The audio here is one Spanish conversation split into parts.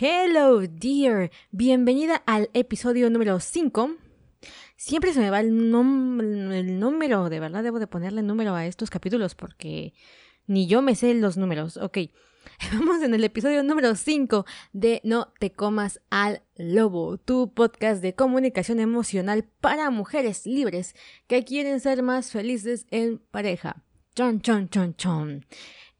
Hello, dear. Bienvenida al episodio número 5. Siempre se me va el, número, de verdad debo de ponerle número a estos capítulos porque ni yo me sé los números. Ok, vamos en el episodio número 5 de No te comas al lobo, tu podcast de comunicación emocional para mujeres libres que quieren ser más felices en pareja. Chon, chon, chon, chon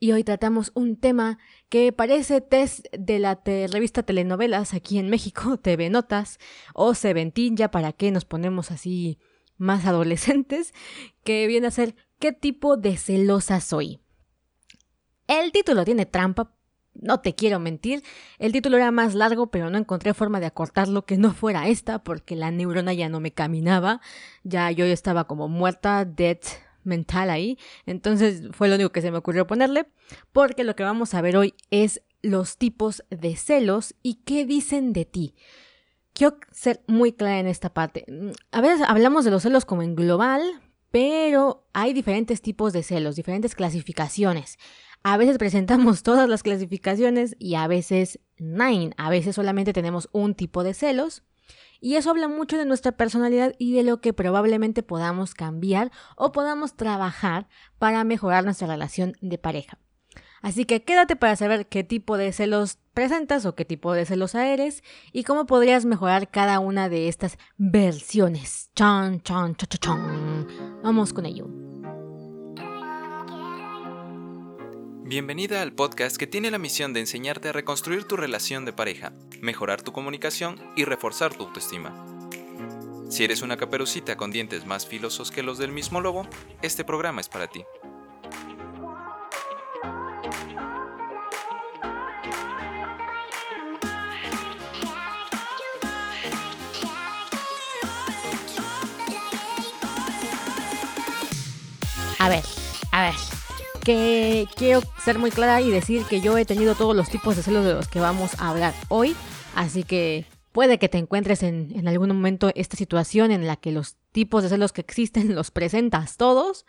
y hoy tratamos un tema que parece test de la revista Telenovelas aquí en México, TV Notas o Seventeen, ya para qué nos ponemos así más adolescentes, que viene a ser ¿qué tipo de celosa soy? El título tiene trampa, no te quiero mentir, el título era más largo, pero no encontré forma de acortarlo que no fuera esta, porque la neurona ya no me caminaba, ya yo estaba como muerta, dead, mental ahí. Entonces fue lo único que se me ocurrió ponerle, porque lo que vamos a ver hoy es los tipos de celos y qué dicen de ti. Quiero ser muy clara en esta parte. A veces hablamos de los celos como en global, pero hay diferentes tipos de celos, diferentes clasificaciones. A veces presentamos todas las clasificaciones y a veces nine. A veces solamente tenemos un tipo de celos. Y eso habla mucho de nuestra personalidad y de lo que probablemente podamos cambiar o podamos trabajar para mejorar nuestra relación de pareja. Así que quédate para saber qué tipo de celos presentas o qué tipo de celos eres y cómo podrías mejorar cada una de estas versiones. Chan, chan, chan, chan. Vamos con ello. Bienvenida al podcast que tiene la misión de enseñarte a reconstruir tu relación de pareja, mejorar tu comunicación y reforzar tu autoestima. Si eres una caperucita con dientes más filosos que los del mismo lobo, este programa es para ti. A ver, a ver que quiero ser muy clara y decir que yo he tenido todos los tipos de celos de los que vamos a hablar hoy, así que puede que te encuentres en, en algún momento esta situación en la que los tipos de celos que existen los presentas todos,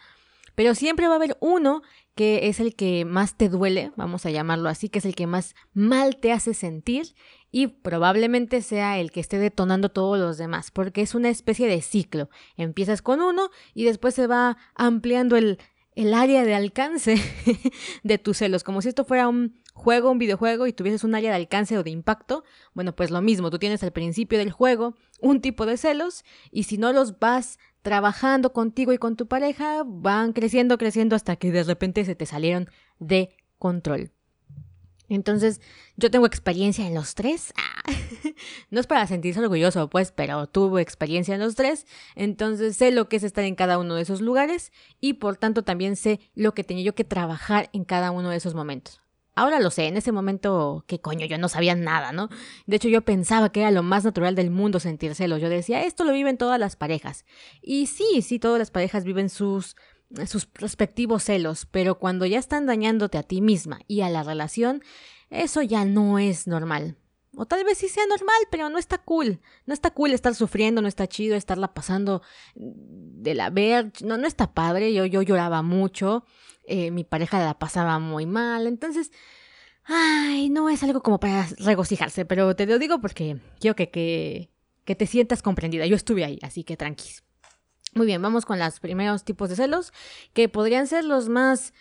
pero siempre va a haber uno que es el que más te duele, vamos a llamarlo así, que es el que más mal te hace sentir y probablemente sea el que esté detonando todos los demás, porque es una especie de ciclo. Empiezas con uno y después se va ampliando el, el área de alcance de tus celos, como si esto fuera un juego, un videojuego y tuvieses un área de alcance o de impacto, bueno, pues lo mismo, tú tienes al principio del juego un tipo de celos y si no los vas trabajando contigo y con tu pareja, van creciendo, creciendo hasta que de repente se te salieron de control. Entonces, yo tengo experiencia en los tres. No es para sentirse orgulloso, pues, pero tuve experiencia en los tres. Entonces, sé lo que es estar en cada uno de esos lugares y por tanto también sé lo que tenía yo que trabajar en cada uno de esos momentos. Ahora lo sé, en ese momento, qué coño, yo no sabía nada, ¿no? De hecho, yo pensaba que era lo más natural del mundo sentir celos. Yo decía, esto lo viven todas las parejas. Y sí, sí, todas las parejas viven sus sus respectivos celos, pero cuando ya están dañándote a ti misma y a la relación, eso ya no es normal. O tal vez sí sea normal, pero no está cool. No está cool estar sufriendo, no está chido estarla pasando de la ver. No, no está padre. Yo, yo lloraba mucho. Eh, mi pareja la pasaba muy mal. Entonces, ay, no es algo como para regocijarse, pero te lo digo porque quiero que, que, que te sientas comprendida. Yo estuve ahí, así que tranquis. Muy bien, vamos con los primeros tipos de celos, que podrían ser los más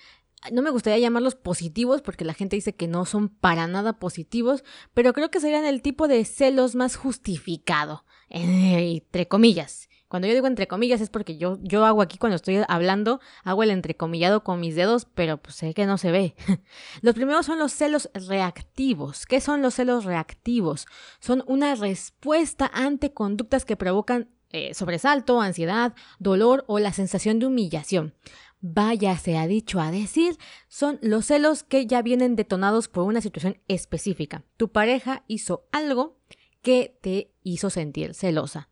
no me gustaría llamarlos positivos porque la gente dice que no son para nada positivos, pero creo que serían el tipo de celos más justificado, entre comillas. Cuando yo digo entre comillas es porque yo, yo hago aquí cuando estoy hablando, hago el entrecomillado con mis dedos, pero pues sé que no se ve. los primeros son los celos reactivos. ¿Qué son los celos reactivos? Son una respuesta ante conductas que provocan eh, sobresalto, ansiedad, dolor o la sensación de humillación. Vaya, se ha dicho a decir, son los celos que ya vienen detonados por una situación específica. Tu pareja hizo algo que te hizo sentir celosa.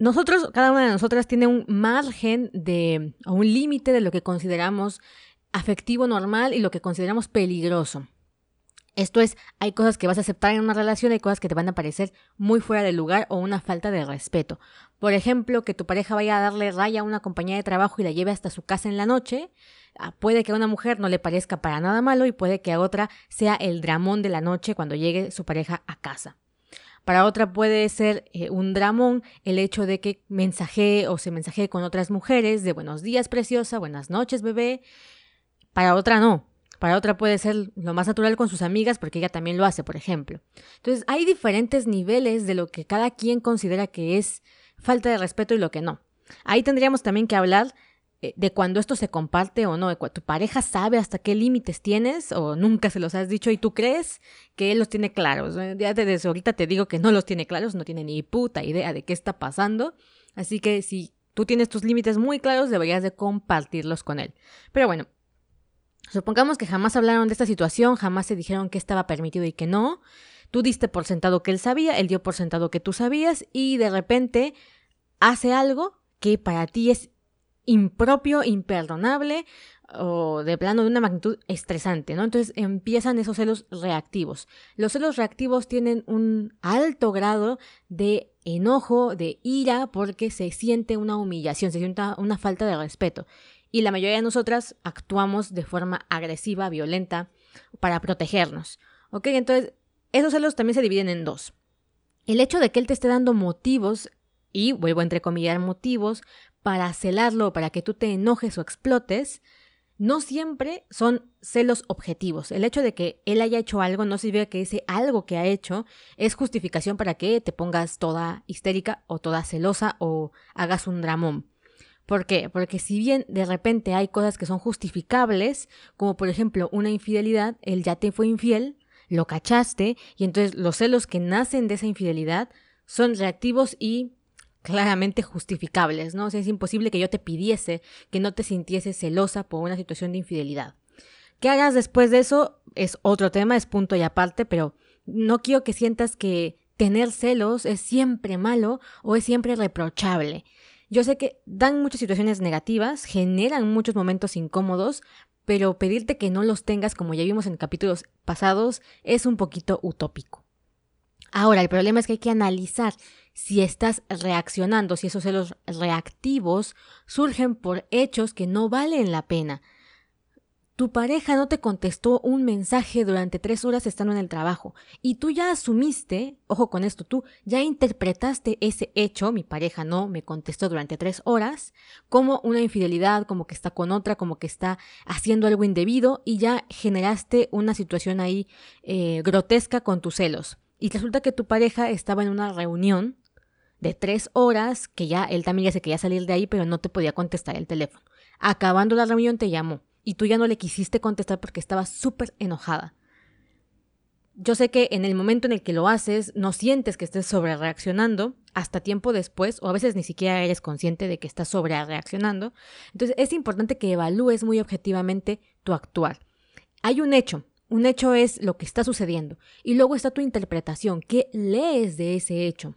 Nosotros, cada una de nosotras tiene un margen de, o un límite de lo que consideramos afectivo normal y lo que consideramos peligroso. Esto es, hay cosas que vas a aceptar en una relación, hay cosas que te van a parecer muy fuera de lugar o una falta de respeto. Por ejemplo, que tu pareja vaya a darle raya a una compañía de trabajo y la lleve hasta su casa en la noche, Ah, puede que a una mujer no le parezca para nada malo y puede que a otra sea el dramón de la noche cuando llegue su pareja a casa. Para otra puede ser eh, un dramón el hecho de que mensajee o se mensajee con otras mujeres de buenos días preciosa, buenas noches bebé. Para otra no. Para otra puede ser lo más natural con sus amigas porque ella también lo hace, por ejemplo. Entonces hay diferentes niveles de lo que cada quien considera que es falta de respeto y lo que no. Ahí tendríamos también que hablar eh, de cuando esto se comparte o no, de tu pareja sabe hasta qué límites tienes o nunca se los has dicho y tú crees que él los tiene claros. Ya desde ahorita te digo que no los tiene claros, no tiene ni puta idea de qué está pasando. Así que si tú tienes tus límites muy claros, deberías de compartirlos con él. Pero bueno, supongamos que jamás hablaron de esta situación, jamás se dijeron que estaba permitido y que no. Tú diste por sentado que él sabía, él dio por sentado que tú sabías y de repente hace algo que para ti es impropio, imperdonable o de plano de una magnitud estresante, ¿no? Entonces empiezan esos celos reactivos. Los celos reactivos tienen un alto grado de enojo, de ira, porque se siente una humillación, se siente una falta de respeto. Y la mayoría de nosotras actuamos de forma agresiva, violenta, para protegernos. ¿Ok? Entonces, esos celos también se dividen en dos. El hecho de que él te esté dando motivos y vuelvo a entrecomillar motivos para celarlo, para que tú te enojes o explotes, no siempre son celos objetivos. El hecho de que él haya hecho algo no significa que ese algo que ha hecho es justificación para que te pongas toda histérica o toda celosa o hagas un dramón. ¿Por qué? Porque si bien de repente hay cosas que son justificables, como por ejemplo una infidelidad, él ya te fue infiel, lo cachaste, y entonces los celos que nacen de esa infidelidad son reactivos y claramente justificables, ¿no? O sea, es imposible que yo te pidiese que no te sintiese celosa por una situación de infidelidad. ¿Qué hagas después de eso? Es otro tema, es punto y aparte, pero no quiero que sientas que tener celos es siempre malo o es siempre reprochable. Yo sé que dan muchas situaciones negativas, generan muchos momentos incómodos, pero pedirte que no los tengas, como ya vimos en capítulos pasados, es un poquito utópico. Ahora, el problema es que hay que analizar si estás reaccionando, si esos celos reactivos surgen por hechos que no valen la pena. Tu pareja no te contestó un mensaje durante tres horas estando en el trabajo y tú ya asumiste, ojo con esto, tú ya interpretaste ese hecho, mi pareja no me contestó durante tres horas, como una infidelidad, como que está con otra, como que está haciendo algo indebido y ya generaste una situación ahí eh, grotesca con tus celos. Y resulta que tu pareja estaba en una reunión de tres horas, que ya él también ya se quería salir de ahí, pero no te podía contestar el teléfono. Acabando la reunión te llamó y tú ya no le quisiste contestar porque estaba súper enojada. Yo sé que en el momento en el que lo haces no sientes que estés sobre reaccionando hasta tiempo después o a veces ni siquiera eres consciente de que estás sobre reaccionando. Entonces es importante que evalúes muy objetivamente tu actuar. Hay un hecho, un hecho es lo que está sucediendo y luego está tu interpretación, qué lees de ese hecho.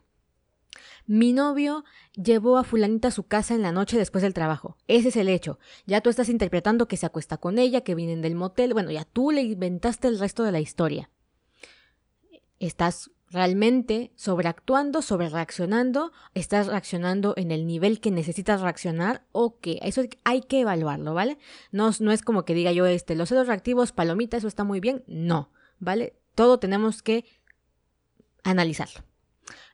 Mi novio llevó a fulanita a su casa en la noche después del trabajo. Ese es el hecho. Ya tú estás interpretando que se acuesta con ella, que vienen del motel. Bueno, ya tú le inventaste el resto de la historia. Estás realmente sobreactuando, sobrereaccionando, estás reaccionando en el nivel que necesitas reaccionar o que eso hay que evaluarlo, ¿vale? No, no es como que diga yo, este, los celos reactivos, palomita, eso está muy bien. No, ¿vale? Todo tenemos que analizarlo.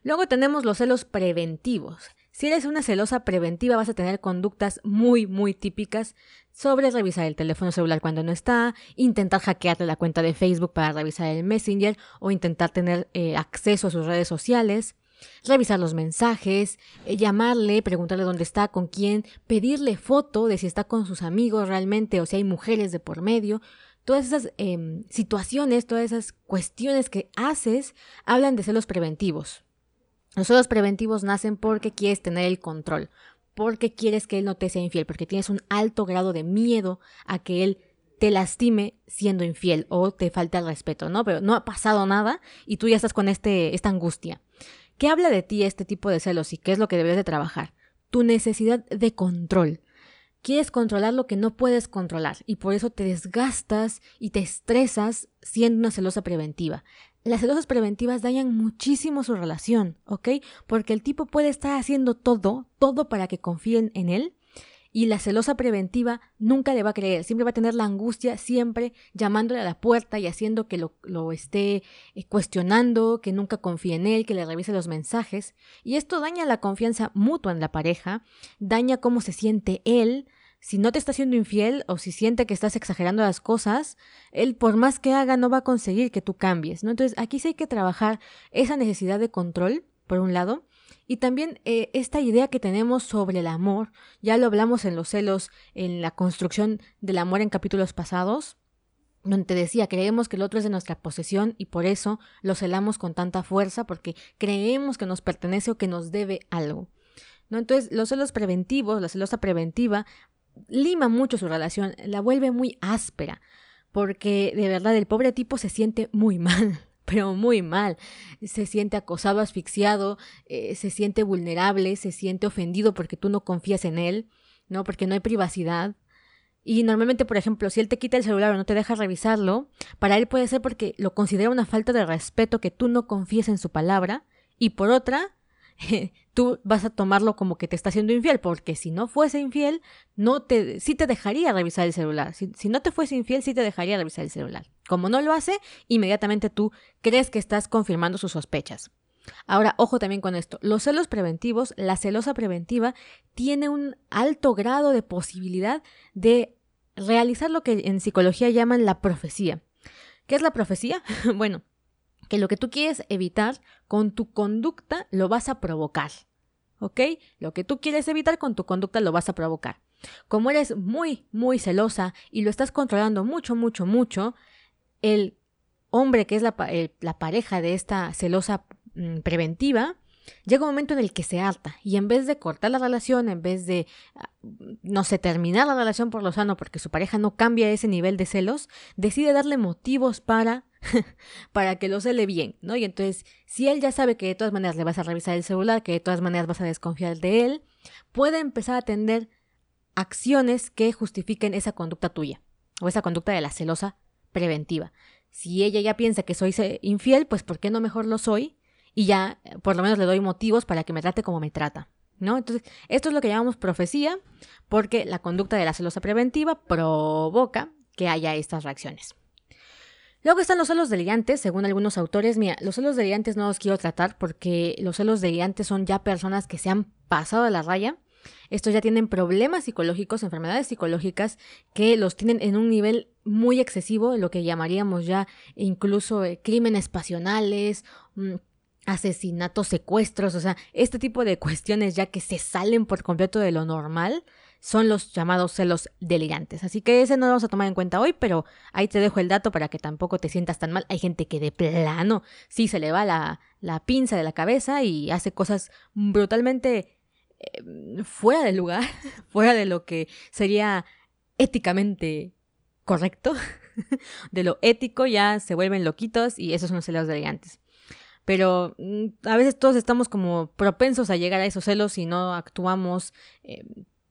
Luego tenemos los celos preventivos. Si eres una celosa preventiva vas a tener conductas muy, muy típicas sobre revisar el teléfono celular cuando no está, intentar hackearle la cuenta de Facebook para revisar el Messenger o intentar tener eh, acceso a sus redes sociales, revisar los mensajes, eh, llamarle, preguntarle dónde está, con quién, pedirle foto de si está con sus amigos realmente o si hay mujeres de por medio. Todas esas em, situaciones, todas esas cuestiones que haces hablan de celos preventivos. Los celos preventivos nacen porque quieres tener el control, porque quieres que él no te sea infiel, porque tienes un alto grado de miedo a que él te lastime siendo infiel o te falte el respeto, ¿no? Pero no ha pasado nada y tú ya estás con este, esta angustia. ¿Qué habla de ti este tipo de celos y qué es lo que debes de trabajar? Tu necesidad de control. Quieres controlar lo que no puedes controlar y por eso te desgastas y te estresas siendo una celosa preventiva las celosas preventivas dañan muchísimo su relación, ¿ok? Porque el tipo puede estar haciendo todo, todo para que confíen en él Y la celosa preventiva nunca le va a creer, siempre va a tener la angustia, siempre llamándole a la puerta y haciendo que lo, esté eh, cuestionando, que nunca confíe en él, que le revise los mensajes. Y esto daña la confianza mutua en la pareja, daña cómo se siente él, si no te está siendo infiel o si siente que estás exagerando las cosas, él por más que haga no va a conseguir que tú cambies, ¿no? Entonces aquí sí hay que trabajar esa necesidad de control, por un lado, y también eh, esta idea que tenemos sobre el amor, ya lo hablamos en los celos, en la construcción del amor en capítulos pasados, donde te decía, creemos que el otro es de nuestra posesión y por eso lo celamos con tanta fuerza, porque creemos que nos pertenece o que nos debe algo. ¿No? Entonces, los celos preventivos, la celosa preventiva, lima mucho su relación, la vuelve muy áspera, porque de verdad el pobre tipo se siente muy mal, pero muy mal. Se siente acosado, asfixiado, eh, se siente vulnerable, se siente ofendido porque tú no confías en él, ¿no? Porque no hay privacidad. Y normalmente, por ejemplo, si él te quita el celular o no te deja revisarlo, para él puede ser porque lo considera una falta de respeto que tú no confíes en su palabra. Y por otra, tú vas a tomarlo como que te está siendo infiel, porque si no fuese infiel, no te, sí te dejaría revisar el celular. Si, si, no te fuese infiel, sí te dejaría revisar el celular. Como no lo hace, inmediatamente tú crees que estás confirmando sus sospechas. Ahora, ojo también con esto. Los celos preventivos, la celosa preventiva, tiene un alto grado de posibilidad de realizar lo que en psicología llaman la profecía. ¿Qué es la profecía? bueno, que lo que tú quieres evitar con tu conducta lo vas a provocar. ¿Ok? Lo que tú quieres evitar con tu conducta lo vas a provocar. Como eres muy, muy celosa y lo estás controlando mucho, mucho, mucho, el hombre que es la, la pareja de esta celosa mm, preventiva, llega un momento en el que se harta y en vez de cortar la relación, en vez de, ah, no sé, terminar la relación por lo sano porque su pareja no cambia ese nivel de celos, decide darle motivos para para que lo cele bien, ¿no? Y entonces, si él ya sabe que de todas maneras le vas a revisar el celular, que de todas maneras vas a desconfiar de él, puede empezar a atender acciones que justifiquen esa conducta tuya o esa conducta de la celosa preventiva. Si ella ya piensa que soy infiel, pues ¿por qué no mejor lo soy? Y ya por lo menos le doy motivos para que me trate como me trata. ¿No? Entonces, esto es lo que llamamos profecía, porque la conducta de la celosa preventiva provoca que haya estas reacciones. Luego están los celos delirantes, según algunos autores. Mira, los celos delirantes no los quiero tratar porque los celos delirantes son ya personas que se han pasado de la raya. Estos ya tienen problemas psicológicos, enfermedades psicológicas que los tienen en un nivel muy excesivo, lo que llamaríamos ya incluso eh, crímenes pasionales, mm, asesinatos, secuestros, o sea, este tipo de cuestiones ya que se salen por completo de lo normal son los llamados celos delirantes. Así que ese no lo vamos a tomar en cuenta hoy, pero ahí te dejo el dato para que tampoco te sientas tan mal. Hay gente que de plano sí se le va la, la pinza de la cabeza y hace cosas brutalmente eh, fuera del lugar, fuera de lo que sería éticamente correcto. de lo ético ya se vuelven loquitos y esos son los celos delirantes pero mm, a veces todos estamos como propensos a llegar a esos celos si no actuamos eh,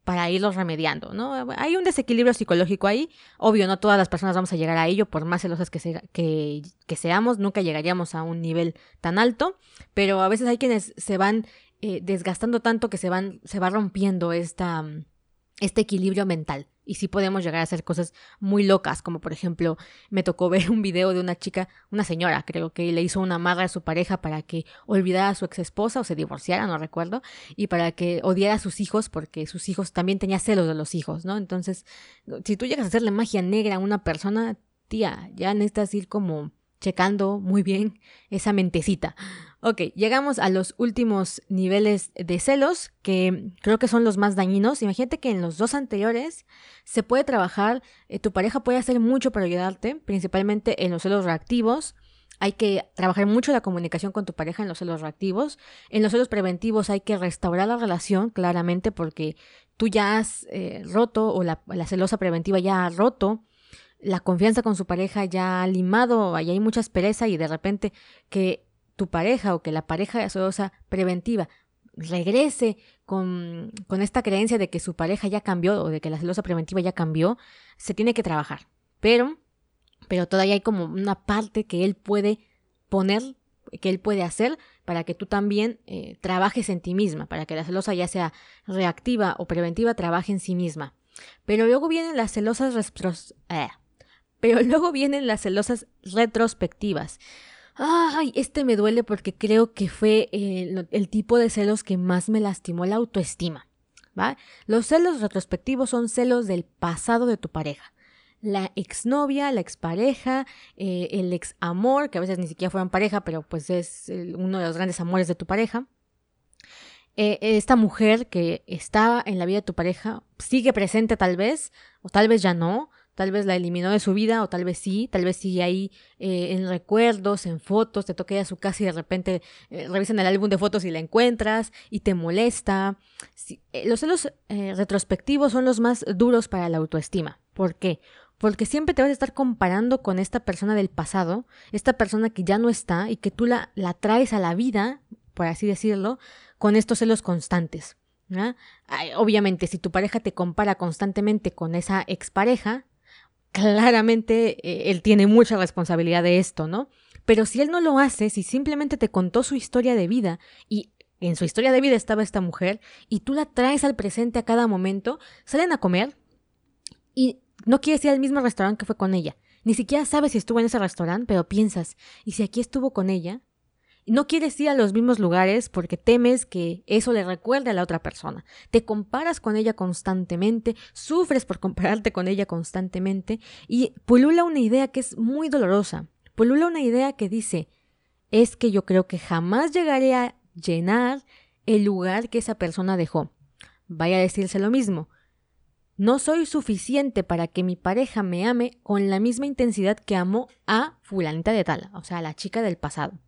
para irlos remediando, ¿no? Hay un desequilibrio psicológico ahí, obvio, no todas las personas vamos a llegar a ello, por más celosas que, que, que seamos, nunca llegaríamos a un nivel tan alto, pero a veces hay quienes se van eh, desgastando tanto que se van, se va rompiendo esta, este equilibrio mental y sí podemos llegar a hacer cosas muy locas, como por ejemplo me tocó ver un video de una chica, una señora creo que le hizo una amarra a su pareja para que olvidara a su ex esposa o se divorciara, no recuerdo, y para que odiara a sus hijos porque sus hijos también tenía celos de los hijos, ¿no? Entonces, si tú llegas a hacerle magia negra a una persona, tía, ya necesitas ir como checando muy bien esa mentecita. Ok, llegamos a los últimos niveles de celos, que creo que son los más dañinos. Imagínate que en los dos anteriores se puede trabajar, eh, tu pareja puede hacer mucho para ayudarte, principalmente en los celos reactivos. Hay que trabajar mucho la comunicación con tu pareja en los celos reactivos. En los celos preventivos hay que restaurar la relación, claramente, porque tú ya has eh, roto o la, la celosa preventiva ya ha roto la confianza con su pareja ya ha limado, ahí hay mucha aspereza y de repente que tu pareja o que la pareja celosa preventiva regrese con, con esta creencia de que su pareja ya cambió o de que la celosa preventiva ya cambió, se tiene que trabajar. Pero, pero todavía hay como una parte que él puede poner, que él puede hacer para que tú también eh, trabajes en ti misma, para que la celosa ya sea reactiva o preventiva, trabaje en sí misma. Pero luego vienen las celosas eh, pero luego vienen las celosas retrospectivas. Ay, este me duele porque creo que fue el, el tipo de celos que más me lastimó la autoestima. Los celos retrospectivos son celos del pasado de tu pareja la exnovia, la expareja, eh, el ex amor, que a veces ni siquiera fueron pareja, pero pues es uno de los grandes amores de tu pareja. Eh, esta mujer que estaba en la vida de tu pareja sigue presente tal vez, o tal vez ya no, tal vez la eliminó de su vida, o tal vez sí, tal vez sigue ahí eh, en recuerdos, en fotos, te toca ir a su casa y de repente revisan el álbum de fotos y la encuentras y te molesta. los celos retrospectivos son los más duros para la autoestima. ¿Por qué? porque siempre te vas a estar comparando con esta persona del pasado, esta persona que ya no está y que tú la, la traes a la vida, por así decirlo, con estos celos constantes. obviamente, si tu pareja te compara constantemente con esa expareja, claramente eh, él tiene mucha responsabilidad de esto, ¿no? Pero si él no lo hace, si simplemente te contó su historia de vida y en su historia de vida estaba esta mujer y tú la traes al presente a cada momento, salen a comer y no quieres ir al mismo restaurante que fue con ella. Ni siquiera sabes si estuvo en ese restaurante, pero piensas, ¿y si aquí estuvo con ella? No quieres ir a los mismos lugares porque temes que eso le recuerde a la otra persona. Te comparas con ella constantemente, sufres por compararte con ella constantemente y pulula una idea que es muy dolorosa. Pulula una idea que dice, es que yo creo que jamás llegaré a llenar el lugar que esa persona dejó. Vaya a decirse lo mismo. No soy suficiente para que mi pareja me ame con la misma intensidad que amó a fulanita de tal, o sea, a la chica del pasado.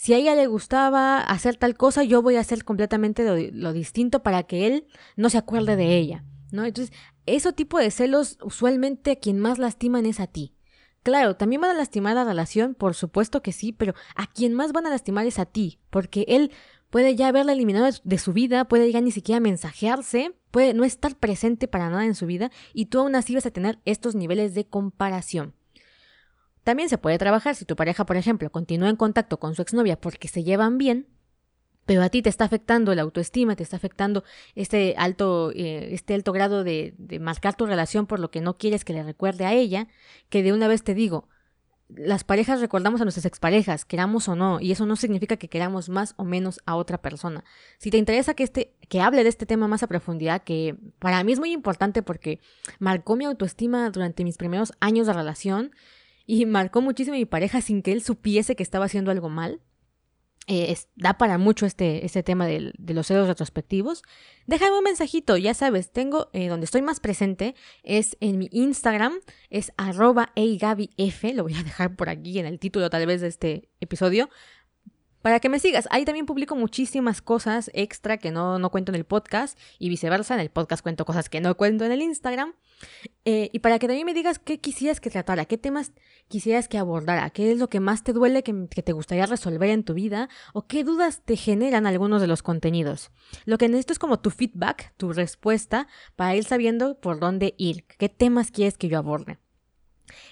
Si a ella le gustaba hacer tal cosa, yo voy a hacer completamente lo, distinto para que él no se acuerde de ella, ¿no? Entonces, ese tipo de celos usualmente a quien más lastiman es a ti. Claro, también van a lastimar la relación, por supuesto que sí, pero a quien más van a lastimar es a ti, porque él puede ya haberla eliminado de su vida, puede ya ni siquiera mensajearse, puede no estar presente para nada en su vida y tú aún así vas a tener estos niveles de comparación. También se puede trabajar si tu pareja, por ejemplo, continúa en contacto con su exnovia porque se llevan bien, pero a ti te está afectando la autoestima, te está afectando este alto, eh, este alto grado de, de marcar tu relación por lo que no quieres que le recuerde a ella, que de una vez te digo, las parejas recordamos a nuestras exparejas, queramos o no, y eso no significa que queramos más o menos a otra persona. Si te interesa que este que hable de este tema más a profundidad, que para mí es muy importante porque marcó mi autoestima durante mis primeros años de relación y marcó muchísimo a mi pareja sin que él supiese que estaba haciendo algo mal. Eh, da para mucho este, este tema de, los celos retrospectivos. Déjame un mensajito, ya sabes, tengo eh, donde estoy más presente es en mi Instagram, es arroba lo voy a dejar por aquí en el título tal vez de este episodio, para que me sigas. Ahí también publico muchísimas cosas extra que no, no cuento en el podcast y viceversa. En el podcast cuento cosas que no cuento en el Instagram. Eh, y para que también me digas qué quisieras que tratara, qué temas quisieras que abordara, qué es lo que más te duele que, que, te gustaría resolver en tu vida o qué dudas te generan algunos de los contenidos. Lo que necesito es como tu feedback, tu respuesta, para ir sabiendo por dónde ir, qué temas quieres que yo aborde.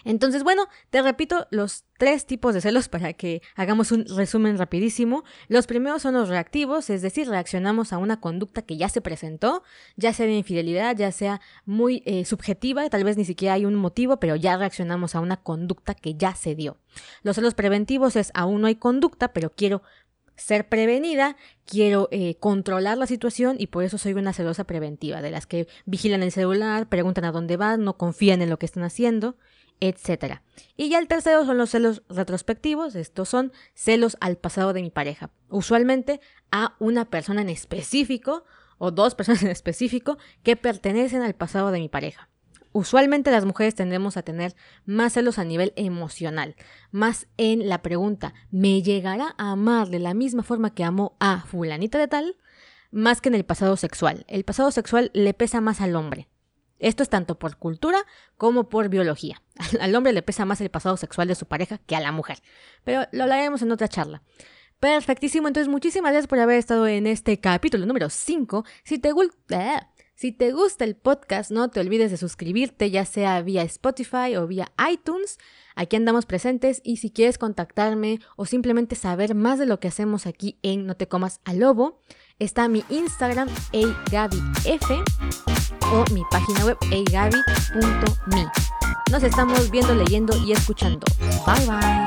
Entonces, bueno, te repito los tres tipos de celos para que hagamos un resumen rapidísimo. Los primeros son los reactivos, es decir, reaccionamos a una conducta que ya se presentó, ya sea de infidelidad, ya sea muy eh, subjetiva, tal vez ni siquiera hay un motivo, pero ya reaccionamos a una conducta que ya se dio. Los celos preventivos es aún no hay conducta, pero quiero ser prevenida, quiero eh, controlar la situación y por eso soy una celosa preventiva, de las que vigilan el celular, preguntan a dónde van, no confían en lo que están haciendo etc. Y ya el tercero son los celos retrospectivos, estos son celos al pasado de mi pareja, usualmente a una persona en específico o dos personas en específico que pertenecen al pasado de mi pareja. Usualmente las mujeres tendemos a tener más celos a nivel emocional, más en la pregunta, ¿me llegará a amar de la misma forma que amo a fulanita de tal? Más que en el pasado sexual. El pasado sexual le pesa más al hombre. Esto es tanto por cultura como por biología. Al hombre le pesa más el pasado sexual de su pareja que a la mujer. Pero lo hablaremos en otra charla. Perfectísimo, entonces muchísimas gracias por haber estado en este capítulo número 5. Si te, gusta, si te gusta el podcast, no te olvides de suscribirte, ya sea vía Spotify o vía iTunes. Aquí andamos presentes y si quieres contactarme o simplemente saber más de lo que hacemos aquí en No te comas al lobo, está mi Instagram eigabif o mi página web eigabi.me. Nos estamos viendo, leyendo y escuchando. Bye bye.